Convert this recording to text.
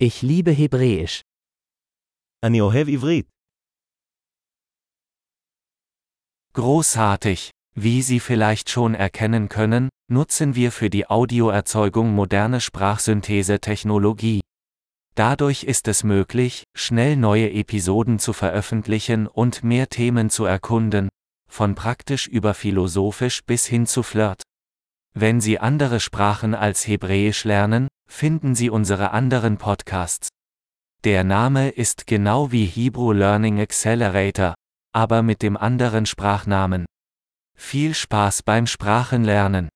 Ich liebe Hebräisch. אני אוהב עברית. Großartig! Wie Sie vielleicht schon erkennen können, nutzen wir für die Audioerzeugung moderne Sprachsynthese-Technologie. Dadurch ist es möglich, schnell neue Episoden zu veröffentlichen und mehr Themen zu erkunden, von praktisch über philosophisch bis hin zu Flirt. Wenn Sie andere Sprachen als Hebräisch lernen, finden Sie unsere anderen Podcasts. Der Name ist genau wie Hebrew Learning Accelerator, aber mit dem anderen Sprachnamen. Viel Spaß beim Sprachenlernen!